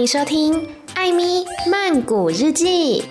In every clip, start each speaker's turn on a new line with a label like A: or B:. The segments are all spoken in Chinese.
A: 欢迎收听《艾咪曼谷日
B: 记》。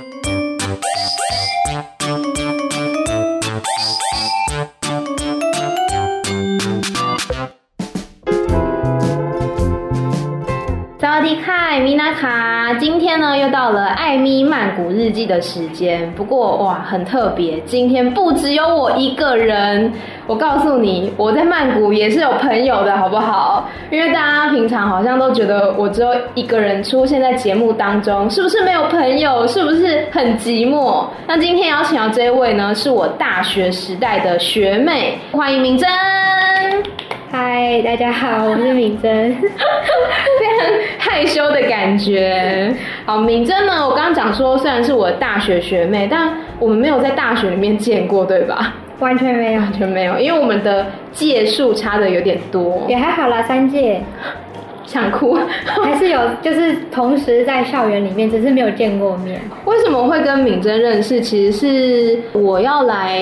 B: 今天呢又到了艾咪曼谷日记的时间。不过哇，很特别，今天不只有我一个人。我告诉你，我在曼谷也是有朋友的，好不好？因为大家平常好像都觉得我只有一个人出现在节目当中，是不是没有朋友？是不是很寂寞？那今天邀请到这一位呢，是我大学时代的学妹，欢迎明真。
C: 嗨，大家好，我是敏珍，非
B: 常害羞的感觉。好，敏珍呢，我刚刚讲说，虽然是我的大学学妹，但我们没有在大学里面见过，对吧？
C: 完全没有，
B: 完全没有，因为我们的届数差的有点多。
C: 也还好啦，三届，
B: 想哭，
C: 还是有，就是同时在校园里面，只是没有见过面。
B: 为什么会跟敏珍认识？其实是我要来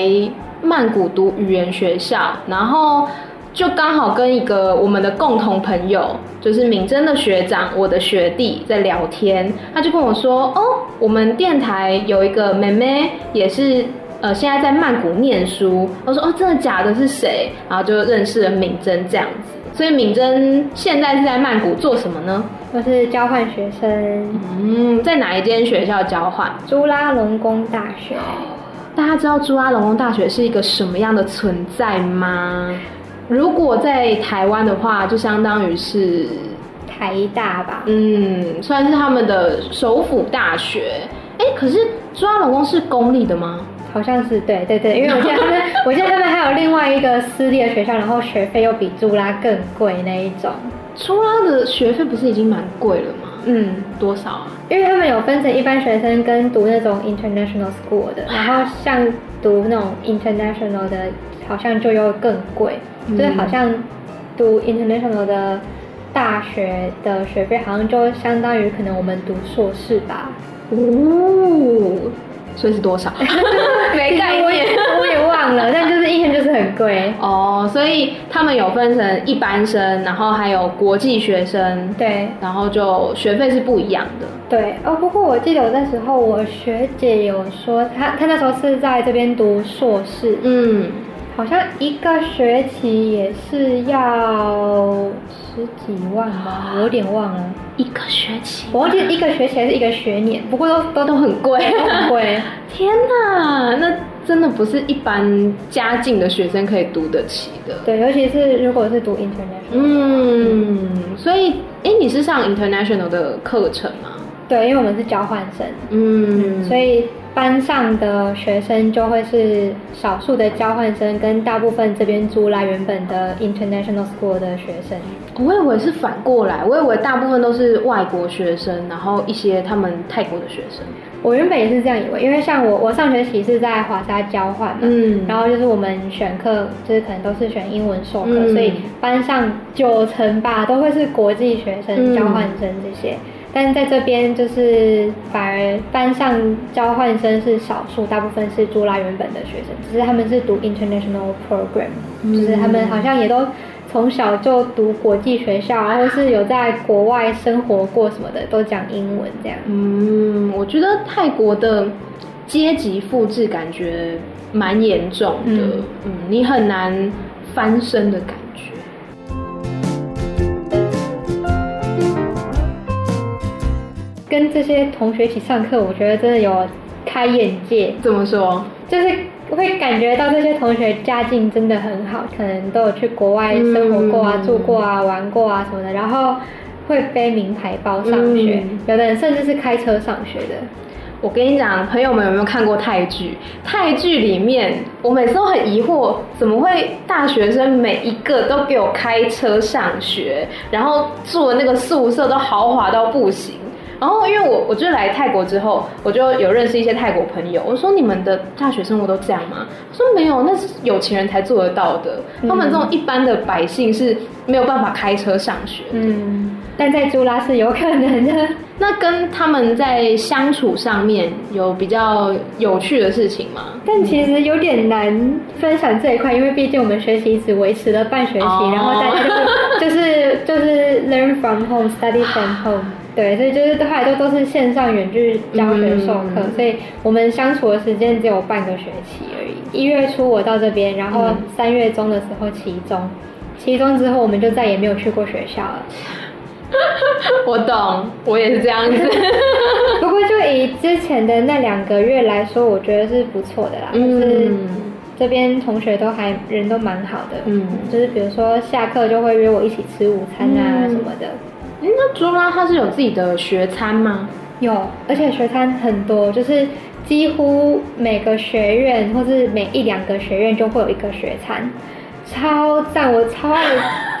B: 曼谷读语言学校，然后。就刚好跟一个我们的共同朋友，就是敏珍的学长，我的学弟在聊天，他就跟我说：“哦，我们电台有一个妹妹，也是呃现在在曼谷念书。”我说：“哦，真的假的？是谁？”然后就认识了敏珍这样子。所以敏珍现在是在曼谷做什么呢？
C: 我是交换学生。
B: 嗯，在哪一间学校交换？
C: 朱拉隆功大学。
B: 大家知道朱拉隆功大学是一个什么样的存在吗？如果在台湾的话，就相当于是
C: 台大吧。
B: 嗯，算是他们的首府大学。哎、欸，可是朱拉隆功是公立的吗？
C: 好像是，对对对，因为我记得他们，我记得他们还有另外一个私立的学校，然后学费又比朱拉更贵那一种。
B: 朱拉的学费不是已经蛮贵了吗？嗯，多少啊？
C: 因为他们有分成一般学生跟读那种 international school 的，然后像读那种 international 的，好像就又更贵。就是好像读 international 的大学的学费，好像就相当于可能我们读硕士吧。
B: 哦，所以是多少？没概念，
C: 我也忘了。但就是一天就是很贵
B: 哦。所以他们有分成一般生，然后还有国际学生。
C: 对，
B: 然后就学费是不一样的。
C: 对哦，不过我记得我那时候我学姐有说，她她那时候是在这边读硕士。嗯。好像一个学期也是要十几万吧，我有点忘了。
B: 一个学期，
C: 我忘记一个学期还是一个学年，不过都都
B: 都很贵，
C: 很贵。
B: 天哪，那真的不是一般家境的学生可以读得起的。
C: 对，尤其是如果是读 international。
B: 嗯，所以，哎，你是上 international 的课程吗？
C: 对，因为我们是交换生。嗯，所以。班上的学生就会是少数的交换生，跟大部分这边租来原本的 international school 的学生。
B: 我以为是反过来，我以为大部分都是外国学生，然后一些他们泰国的学生。
C: 我原本也是这样以为，因为像我，我上学期是在华沙交换嘛，嗯，然后就是我们选课就是可能都是选英文授课，嗯，所以班上九成吧都会是国际学生、交换生这些。嗯但在这边就是反而班上交换生是少数，大部分是朱拉原本的学生，只是他们是读 international program，嗯，就是他们好像也都从小就读国际学校，然后是有在国外生活过什么的，都讲英文这样。
B: 嗯，我觉得泰国的阶级复制感觉蛮严重的，嗯，嗯，你很难翻身的感觉。
C: 跟这些同学一起上课，我觉得真的有开眼界。
B: 怎么说？
C: 就是会感觉到这些同学家境真的很好，可能都有去国外生活过啊、嗯、住过啊、玩过啊什么的，然后会背名牌包上学，嗯、有的人甚至是开车上学的。
B: 我跟你讲，朋友们有没有看过泰剧？泰剧里面，我每次都很疑惑，怎么会大学生每一个都给我开车上学，然后住的那个宿舍都豪华到不行。然后，因为我我就来泰国之后，我就有认识一些泰国朋友。我说：“你们的大学生活都这样吗？”他说：“没有，那是有钱人才做得到的。他们这种一般的百姓是没有办法开车上学的。
C: 嗯，但在朱拉是有可能的。
B: 那跟他们在相处上面有比较有趣的事情吗？
C: 但其实有点难分享这一块，因为毕竟我们学习只维持了半学期，哦、然后大家就是就是。”就是 learn from home, study from home。对，所以就是后来都都是线上远距教学授课，嗯、所以我们相处的时间只有半个学期而已。一月初我到这边，然后三月中的时候期中，期中之后我们就再也没有去过学校了。
B: 我懂，我也是这样子。
C: 不过就以之前的那两个月来说，我觉得是不错的啦。嗯、就是这边同学都还人都蛮好的。嗯，就是比如说下课就会约我一起吃午餐啊什么的。
B: 哎、嗯，那朱拉它是有自己的学餐吗？
C: 有，而且学餐很多，就是几乎每个学院或是每一两个学院就会有一个学餐。超赞！我超爱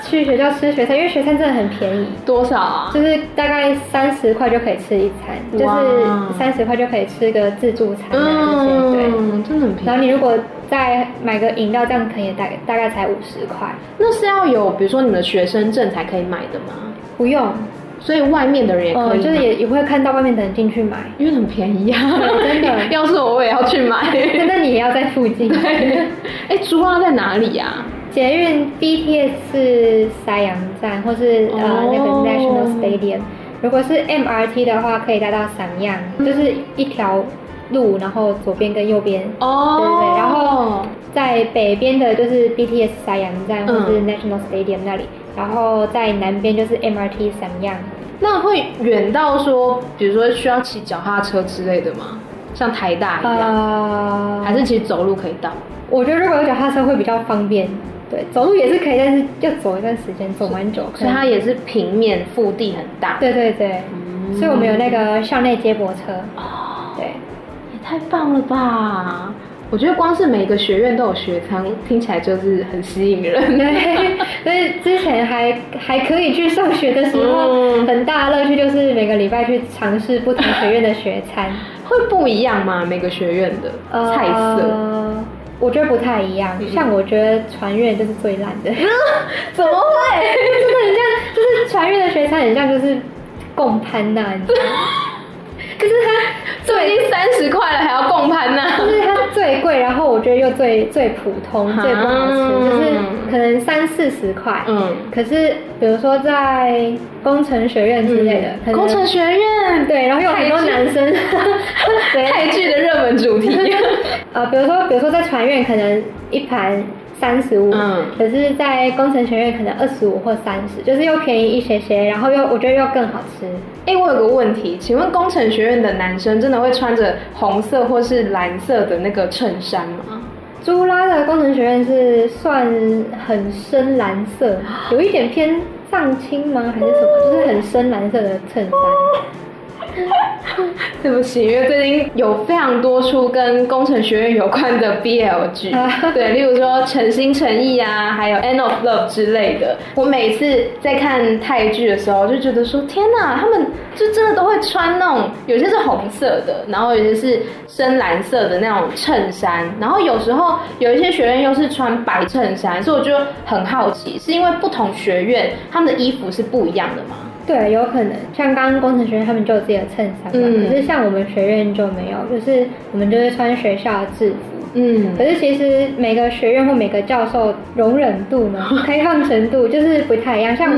C: 去学校吃学餐，因为学餐真的很便宜。
B: 多少啊？
C: 就是大概三十块就可以吃一餐，就是三十块就可以吃个自助餐啊这些。嗯，对，
B: 真的很便宜。
C: 然后你如果再买个饮料，这样可以大概大概才五十块。
B: 那是要有比如说你们的学生证才可以买的吗？
C: 不用，
B: 所以外面的人也可以、
C: 嗯，就是也也会看到外面的人进去买，
B: 因为很便宜啊。真的，要是我我也要去买。
C: 那你也要在附近。
B: 哎，朱拉在哪里呀、啊？
C: 捷运 BTS 是山阳站，或是、oh. 呃那个 National Stadium。如果是 MRT 的话，可以搭到三样，就是一条路，然后左边跟右边。哦。Oh. 对对对。然后在北边的就是 BTS 山阳站，或是 National Stadium 那里。嗯、然后在南边就是 MRT 三样。
B: 那会远到说，比如说需要骑脚踏车之类的吗？像台大一样？Uh, 还是其实走路可以到？
C: 我觉得如果有脚踏车会比较方便。对，走路也是可以，但是要走一段时间，走蛮久。
B: 所以它也是平面，腹地很大。
C: 对对对，嗯、所以我们有那个校内接驳车。
B: 哦，对，也太棒了吧！我觉得光是每个学院都有学餐，听起来就是很吸引人。
C: 对，所以之前还还可以去上学的时候，嗯、很大的乐趣就是每个礼拜去尝试不同学院的学餐。
B: 会不一样吗？每个学院的菜色？
C: 呃我觉得不太一样，嗯、像我觉得传院就是最烂的，
B: 怎么会？
C: 真的很像，就是传院的学餐很像就是共攀呐，你知道吗？可是它
B: 都已经三十块了，还要共攀呐？
C: 就是它最贵，然后我觉得又最最普通，最不好吃，嗯、就是可能三四十块。嗯，可是比如说在工程学院之类的，
B: 嗯、工程学院
C: 对，然后有很多男生，
B: 泰剧的热门主题。
C: 呃，比如说，比如说在船院可能一盘三十五，嗯，可是在工程学院可能二十五或三十，就是又便宜一些些，然后又我觉得又更好吃。
B: 哎、欸，我有个问题，请问工程学院的男生真的会穿着红色或是蓝色的那个衬衫吗？
C: 朱拉的工程学院是算很深蓝色，有一点偏藏青吗？还是什么？就是很深蓝色的衬衫。
B: 对不起，因为最近有非常多出跟工程学院有关的 BL 剧，对，例如说《诚心诚意》啊，还有《End of Love》之类的。我每次在看泰剧的时候，就觉得说，天哪，他们就真的都会穿那种，有些是红色的，然后有些是深蓝色的那种衬衫，然后有时候有一些学院又是穿白衬衫，所以我就很好奇，是因为不同学院他们的衣服是不一样的吗？
C: 对，有可能像刚刚工程学院他们就有自己的衬衫嘛，嗯、可是像我们学院就没有，就是我们就是穿学校的制服。嗯，可是其实每个学院或每个教授容忍度呢，开放程度就是不太一样。像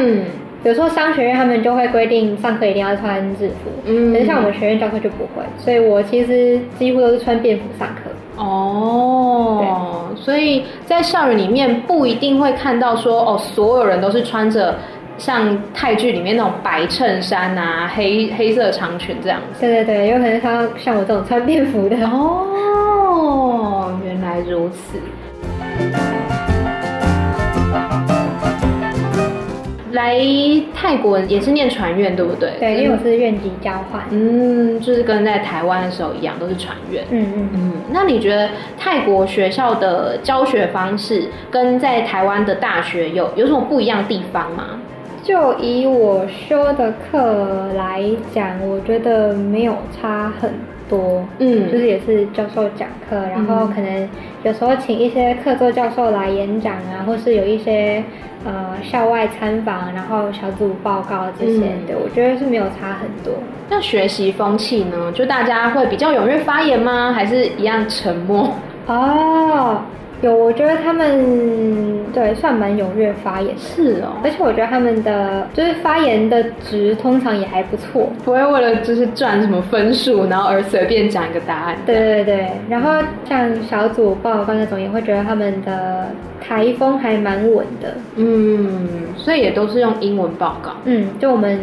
C: 比如说商学院，他们就会规定上课一定要穿制服，嗯，可是像我们学院教授就不会，所以我其实几乎都是穿便服上课。
B: 哦，对所以在校园里面不一定会看到说哦，所有人都是穿着。像泰剧里面那种白衬衫啊，黑黑色长裙这样子。
C: 对对对，有可能他像我这种穿便服的。
B: 哦，原来如此。来泰国也是念传院，对不对？
C: 对，因为我是院级交换。
B: 嗯，就是跟在台湾的时候一样，都是传院。嗯嗯嗯。那你觉得泰国学校的教学方式跟在台湾的大学有有什么不一样的地方吗？
C: 就以我修的课来讲，我觉得没有差很多。嗯，就是也是教授讲课，然后可能有时候请一些客座教授来演讲啊，或是有一些呃校外参访，然后小组报告这些的，嗯、我觉得是没有差很多。
B: 那学习风气呢？就大家会比较踊跃发言吗？还是一样沉默？
C: 哦。有，我觉得他们对算蛮踊跃发言，
B: 是哦，
C: 而且我觉得他们的就是发言的值通常也还不错，
B: 不会为了就是赚什么分数，然后而随便讲一个答案。
C: 对对对，然后像小组报告那种，也会觉得他们的台风还蛮稳的。
B: 嗯，所以也都是用英文报告。
C: 嗯，就我们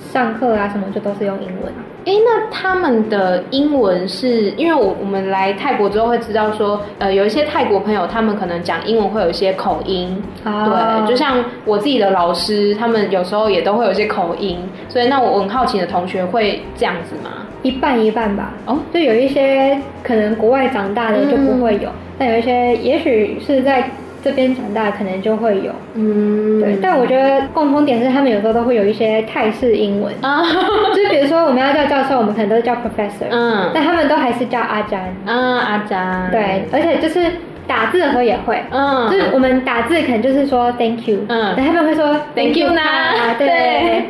C: 上课啊什么，就都是用英文。
B: 哎，那他们的英文是因为我我们来泰国之后会知道说，呃，有一些泰国朋友他们可能讲英文会有一些口音，哦、对，就像我自己的老师，他们有时候也都会有一些口音，所以那我很好奇的同学会这样子吗？
C: 一半一半吧。哦，就有一些可能国外长大的就不会有，嗯、但有一些也许是在。这边长大可能就会有，嗯，对，但我觉得共通点是他们有时候都会有一些泰式英文。啊，就比如说我们要叫教授，我们可能都是叫 professor，嗯，但他们都还是叫阿詹，
B: 嗯，阿詹，
C: 对，而且就是打字的时候也会，嗯，就是我们打字可能就是说 thank you，嗯，但他们会说
B: thank you 呢，
C: 对，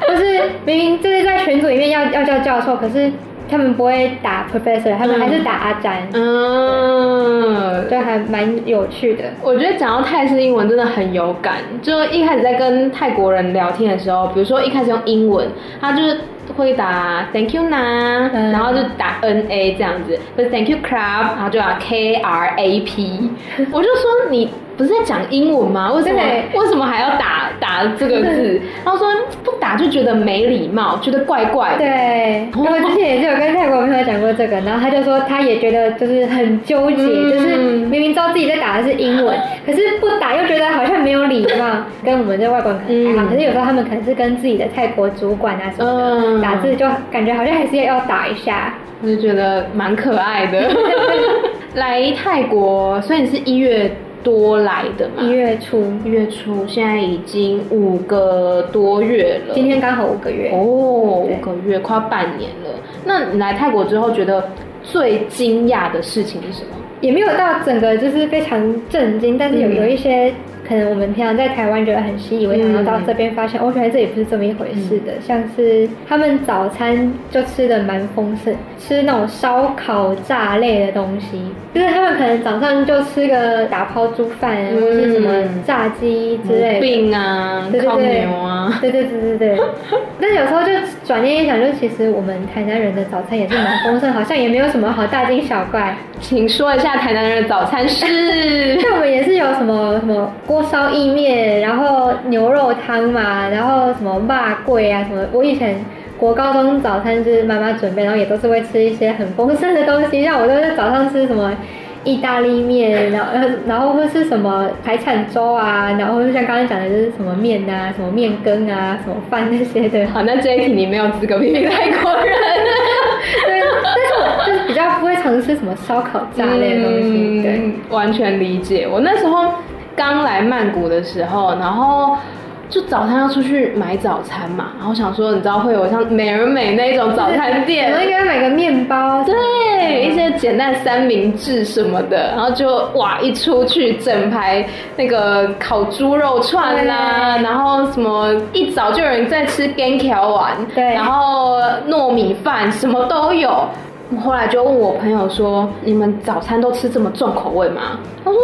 C: 或是明明就是在群组里面要要叫教授，可是。他们不会打 professor，他们还是打阿詹，嗯，就还蛮有趣的。
B: 我觉得讲到泰式英文真的很有感，就一开始在跟泰国人聊天的时候，比如说一开始用英文，他就是会打 thank you 呢，嗯、然后就打 n a 这样子，就是 thank you crab，然后就打 k r a p，我就说你。不是在讲英文吗？为什么为什么还要打打这个字？然后说不打就觉得没礼貌，觉得怪怪的。
C: 对，我之前也是有跟泰国朋友讲过这个，然后他就说他也觉得就是很纠结，嗯、就是明明知道自己在打的是英文，可是不打又觉得好像没有礼貌。跟我们这外国人可能还好，嗯、可是有时候他们可能是跟自己的泰国主管啊什么的、嗯、打字，就感觉好像还是要打一下，
B: 我就觉得蛮可爱的。来泰国，虽然你是一月。多来的嘛，
C: 一月初，
B: 一月初，现在已经五个多月了。
C: 今天刚好五个月
B: 哦，对五个月，快半年了。那你来泰国之后，觉得最惊讶的事情是什么？
C: 也没有到整个就是非常震惊，但是有有一些。嗯可能我们平常在台湾觉得很习以为常，然后到这边发现，我觉得这也不是这么一回事的。嗯、像是他们早餐就吃的蛮丰盛，吃那种烧烤炸类的东西，就是他们可能早上就吃个打抛猪饭，嗯、或是什么炸鸡之类的
B: 饼啊，
C: 对对对，
B: 牛啊，
C: 对对对对对。但有时候就转念一想，就其实我们台南人的早餐也是蛮丰盛，好像也没有什么好大惊小怪。
B: 请说一下台南人的早餐是？
C: 那我们也是有什么什么锅。烧意面，然后牛肉汤嘛，然后什么辣桂啊什么。我以前国高中早餐是妈妈准备，然后也都是会吃一些很丰盛的东西。像我都是早上吃什么意大利面，然后然后会是什么海产粥啊，然后就像刚刚讲的就是什么面啊，什么面羹啊，什么饭那些的。
B: 好，那这一题你没有资格批评泰国人。
C: 对，但是我就是比较不会尝试什么烧烤炸类的东西。嗯、对，
B: 完全理解。我那时候。刚来曼谷的时候，然后就早餐要出去买早餐嘛，然后想说，你知道会有像美而美那种早餐店，
C: 我应该买个面包，
B: 对，嗯、一些简单三明治什么的，然后就哇，一出去整排那个烤猪肉串啦、啊，然后什么一早就有人在吃干条丸，对，然后糯米饭什么都有。我后来就问我朋友说：“你们早餐都吃这么重口味吗？”他说。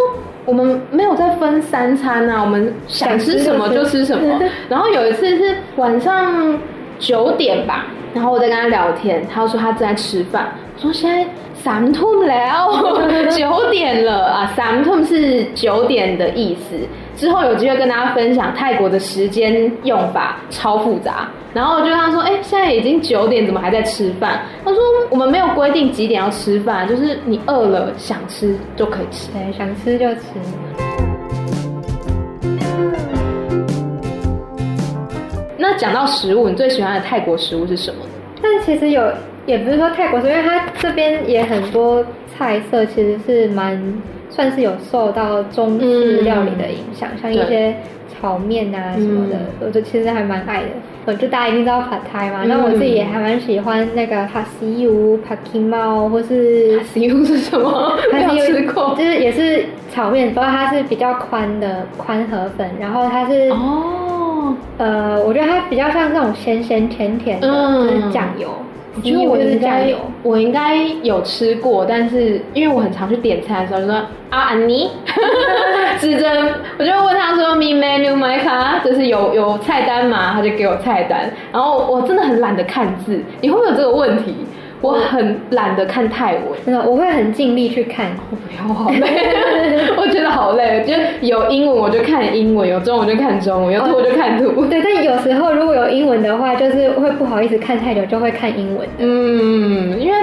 B: 我们没有再分三餐啊，我们想吃什么就吃什么。然后有一次是晚上九点吧，然后我在跟他聊天，他说他正在吃饭，说现在三顿了，九点了啊，三顿是九点的意思。之后有机会跟大家分享泰国的时间用法超复杂。然后我就跟他说：“哎，现在已经九点，怎么还在吃饭？”他说：“我们没有规定几点要吃饭，就是你饿了想吃就可以吃，
C: 对，想吃就吃。”
B: 那讲到食物，你最喜欢的泰国食物是什么？
C: 但其实有，也不是说泰国食物，因为它这边也很多菜色，其实是蛮算是有受到中式料理的影响，嗯、像一些。炒面啊什么的，嗯、我就其实还蛮爱的。我就大家一定知道 Pad Thai 嘛，那、嗯、我自己也还蛮喜欢那个 Pad See Ew、Pad Khee Mao 或是
B: 哈西乌是什么？没有吃过，
C: 就是也是炒面，不过它是比较宽的宽河粉，然后它是哦，呃，我觉得它比较像那种咸咸甜甜的，嗯、就是酱油。
B: 我觉得我应该我应该有吃过，但是因为我很常去点菜的时候就说啊安妮，指着我就问他说 me menu my card 就是有有菜单嘛，他就给我菜单，然后我真的很懒得看字，你会不会有这个问题？我很懒得看泰文，
C: 真的，我会很尽力去看。
B: 我不要，好累，我觉得好累。就有英文我就看英文，有中文就看中文，有图我就看图。
C: 对，但有时候如果有英文的话，就是会不好意思看太久，就会看英文。
B: 嗯，因为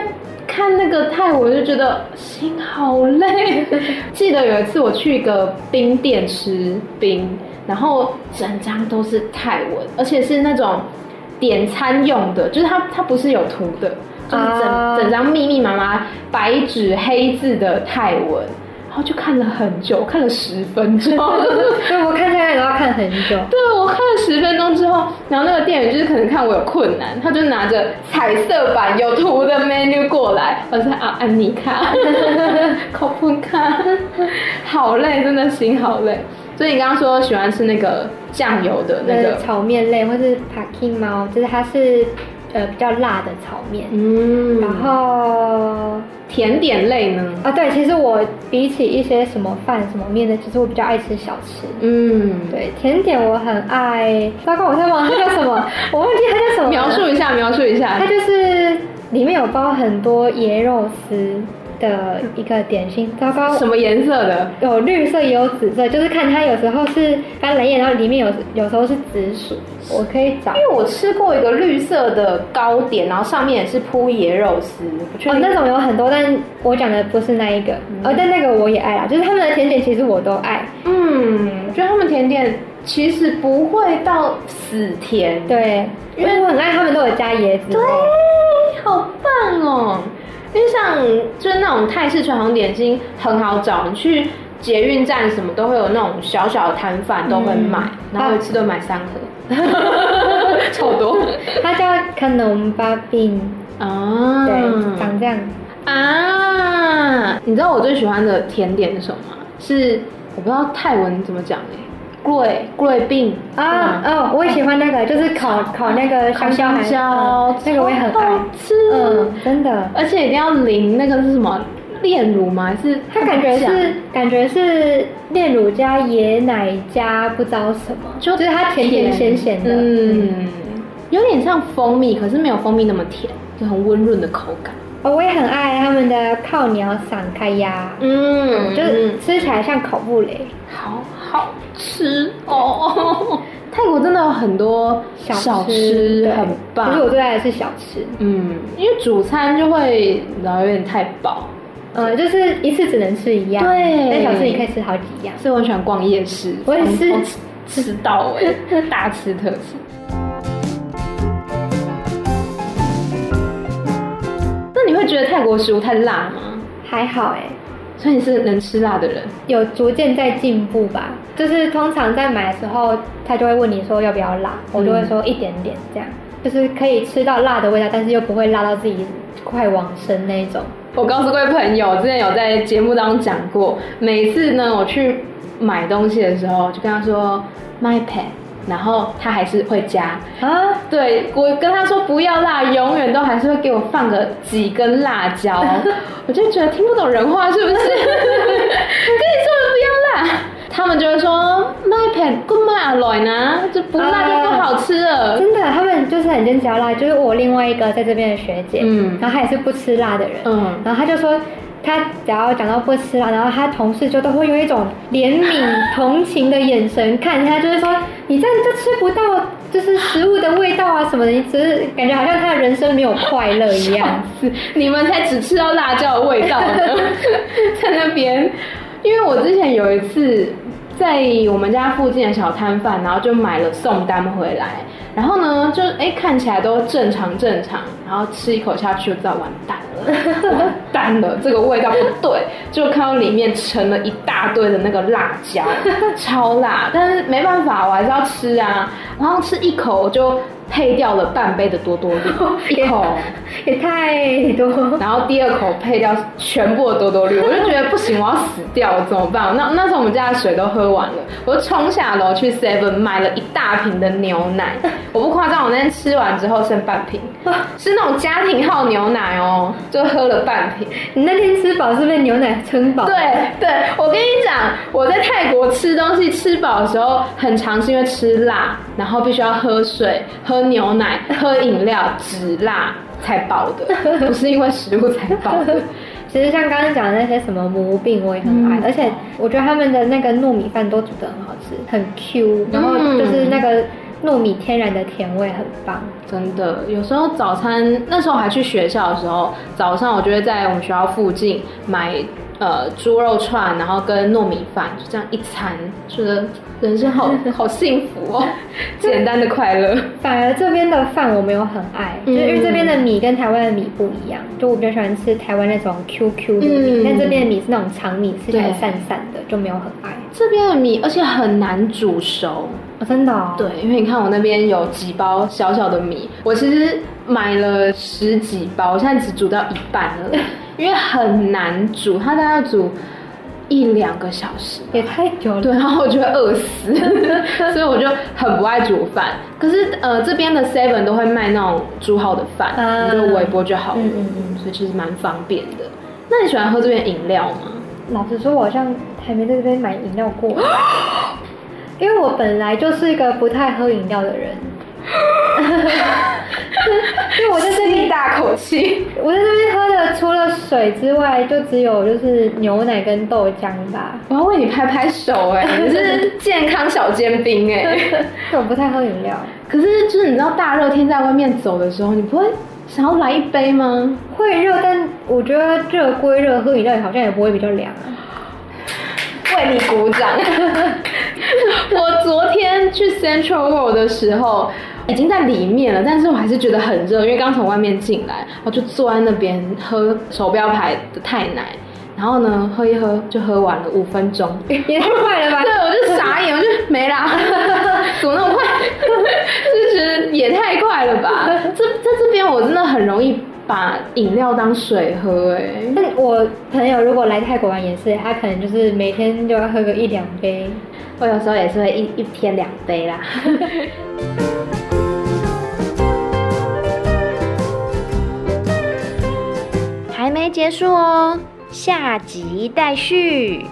B: 看那个泰文就觉得心好累。记得有一次我去一个冰店吃冰，然后整张都是泰文，而且是那种点餐用的，就是它它不是有图的。就是整、uh, 整张密密麻麻白纸黑字的泰文，然后就看了很久，看了十分钟。
C: 对，我看下来都要看很久。
B: 对，我看了十分钟之后，然后那个店员就是可能看我有困难，他就拿着彩色版有图的 menu 过来，我说啊，安妮卡，考普卡，好累，真的心好累。所以你刚刚说喜欢吃那个酱油的那个
C: 炒面类，或是 Packing 猫，就是它是。呃，比较辣的炒面，嗯，然后
B: 甜点类呢？
C: 啊，对，其实我比起一些什么饭、什么面的，其实我比较爱吃小吃，嗯，对，甜点我很爱。糟糕，我在忘它叫什么，我忘记它叫什么。
B: 描述一下，描述一下，
C: 它就是里面有包很多椰肉丝。的一个点心，糟糕，
B: 什么颜色的？
C: 有绿色也有紫色，就是看它有时候是斑斓叶，然后里面有有时候是紫薯，我可以找。
B: 因为我吃过一个绿色的糕点，然后上面也是铺椰肉丝。
C: 哦，那种有很多，但我讲的不是那一个，嗯、哦，但那个我也爱啦，就是他们的甜点其实我都爱。
B: 嗯，我觉得他们甜点其实不会到死甜，
C: 对，因为我很爱他们都有加椰子。
B: 对，好棒哦。因为像就是那种泰式传统点心很好找，你去捷运站什么都会有那种小小的摊贩都会卖，嗯、然后一次都买三盒，超多。
C: 它叫 Kanom Babin
B: 啊，
C: 对，长这样
B: 啊。你知道我最喜欢的甜点是什么吗？是我不知道泰文怎么讲诶。桂桂饼
C: 啊哦，我也喜欢那个，就是烤烤那个香蕉，
B: 香蕉
C: 那个我也很爱。
B: 吃，
C: 嗯，真的，
B: 而且一定要淋那个是什么炼乳吗？还是
C: 它感觉是感觉是炼乳加椰奶加不知道什么，就是它甜甜咸咸的，
B: 嗯，有点像蜂蜜，可是没有蜂蜜那么甜，就很温润的口感。
C: 哦，我也很爱他们的靠鸟散开呀，嗯，就是吃起来像烤布雷，
B: 好好吃哦。泰国真的有很多小吃，很棒。
C: 其实我最爱的是小吃，
B: 嗯，因为主餐就会然后有点太饱，
C: 嗯，就是一次只能吃一样，对，但小吃你可以吃好几样。
B: 所以我喜欢逛夜市，
C: 我也是
B: 吃到哎，大吃特吃。那你会觉得泰国食物太辣吗？
C: 还好哎，
B: 所以你是能吃辣的人，
C: 有逐渐在进步吧。就是通常在买的时候，他就会问你说要不要辣，嗯、我就会说一点点这样，就是可以吃到辣的味道，但是又不会辣到自己快往生那种。
B: 我告诉各位朋友，之前有在节目当中讲过，每次呢我去买东西的时候，就跟他说 my pet。然后他还是会加啊，对，我跟他说不要辣，永远都还是会给我放个几根辣椒，我就觉得听不懂人话是不是？他们就会说 my pen good my alloy 呢，就不辣就不好吃了。
C: 真的，他们就是很坚持要辣，就是我另外一个在这边的学姐，嗯，然后她也是不吃辣的人，嗯，然后她就说。他只要讲到不吃辣，然后他同事就都会用一种怜悯、同情的眼神看他，就是说你这样就吃不到就是食物的味道啊什么的，你只是感觉好像他的人生没有快乐一样。
B: 你们才只吃到辣椒的味道呢，在那边。因为我之前有一次在我们家附近的小摊贩，然后就买了送单回来，然后呢就哎看起来都正常正常，然后吃一口下去就知道完蛋了。完蛋了，这个味道不对，就看到里面盛了一大堆的那个辣椒，超辣，但是没办法，我还是要吃啊，然后吃一口我就。配掉了半杯的多多绿，一口
C: 也太多。
B: 然后第二口配掉全部的多多绿，我就觉得不行，我要死掉了，怎么办？那那时候我们家的水都喝完了，我就冲下楼去 Seven 买了一大瓶的牛奶。我不夸张，我那天吃完之后剩半瓶，是那种家庭号牛奶哦，就喝了半瓶。
C: 你那天吃饱是被牛奶撑饱？
B: 对对，我跟你讲，我在泰国吃东西吃饱的时候，很常是因为吃辣，然后必须要喝水喝。牛奶、喝饮料，只辣才饱的，不是因为食物才饱的。
C: 其实像刚刚讲的那些什么魔病，我也很爱，嗯、而且我觉得他们的那个糯米饭都煮得很好吃，很 Q，然后就是那个糯米天然的甜味很棒。
B: 真的，有时候早餐那时候还去学校的时候，早上我就会在我们学校附近买。呃，猪肉串，然后跟糯米饭，就这样一餐，觉得人生好好幸福哦，简单的快乐。
C: 反而这边的饭我没有很爱，嗯、就是因为这边的米跟台湾的米不一样，就我比较喜欢吃台湾那种 QQ 的米，嗯、但这边的米是那种长米，吃起来散散的，就没有很爱。
B: 这边的米，而且很难煮熟，
C: 哦、真的、哦。
B: 对，因为你看我那边有几包小小的米，我其实买了十几包，我现在只煮到一半了。因为很难煮，它大概要煮一两个小时，
C: 也太久了。
B: 对，然后我就会饿死，所以我就很不爱煮饭。可是呃，这边的 Seven 都会卖那种煮好的饭，你、嗯、就微波就好了。嗯嗯嗯，所以其实蛮方便的。那你喜欢喝这边饮料吗？
C: 老实说，我好像还没在这边买饮料过，因为我本来就是一个不太喝饮料的人。因为我在这边
B: 大口气，
C: 我在这边喝的除了水之外，就只有就是牛奶跟豆浆吧。
B: 我要为你拍拍手哎、欸，你是健康小尖兵哎、欸。
C: 我不太喝饮料，
B: 可是就是你知道大热天在外面走的时候，你不会想要来一杯吗？
C: 会热，但我觉得热归热，喝饮料好像也不会比较凉啊。
B: 为你鼓掌。我昨天去 Central World 的时候。已经在里面了，但是我还是觉得很热，因为刚从外面进来，我就坐在那边喝手标牌的太奶，然后呢，喝一喝就喝完了五分钟，
C: 也太快了吧？
B: 对，我就傻眼，我就没啦，怎么那么快？就觉得也太快了吧？这在这边我真的很容易把饮料当水喝，哎，
C: 但我朋友如果来泰国玩也是，他可能就是每天就要喝个一两杯，
B: 我有时候也是会一一天两杯啦。
A: 还没结束哦，下集待续。